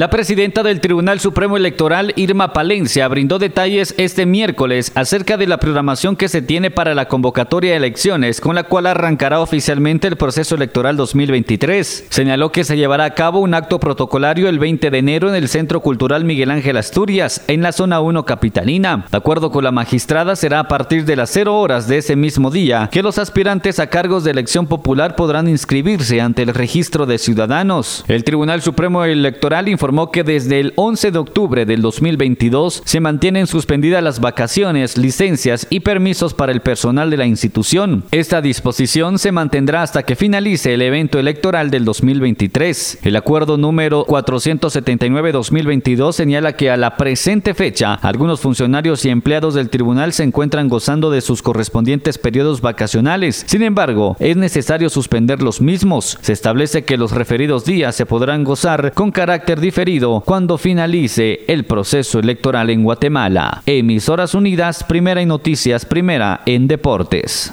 La presidenta del Tribunal Supremo Electoral, Irma Palencia, brindó detalles este miércoles acerca de la programación que se tiene para la convocatoria de elecciones, con la cual arrancará oficialmente el proceso electoral 2023. Señaló que se llevará a cabo un acto protocolario el 20 de enero en el Centro Cultural Miguel Ángel Asturias, en la zona 1 capitalina. De acuerdo con la magistrada, será a partir de las 0 horas de ese mismo día que los aspirantes a cargos de elección popular podrán inscribirse ante el registro de ciudadanos. El Tribunal Supremo Electoral informó que desde el 11 de octubre del 2022 se mantienen suspendidas las vacaciones, licencias y permisos para el personal de la institución. Esta disposición se mantendrá hasta que finalice el evento electoral del 2023. El acuerdo número 479-2022 señala que a la presente fecha algunos funcionarios y empleados del tribunal se encuentran gozando de sus correspondientes periodos vacacionales. Sin embargo, es necesario suspender los mismos. Se establece que los referidos días se podrán gozar con carácter diferente cuando finalice el proceso electoral en Guatemala. Emisoras Unidas, primera en noticias, primera en deportes.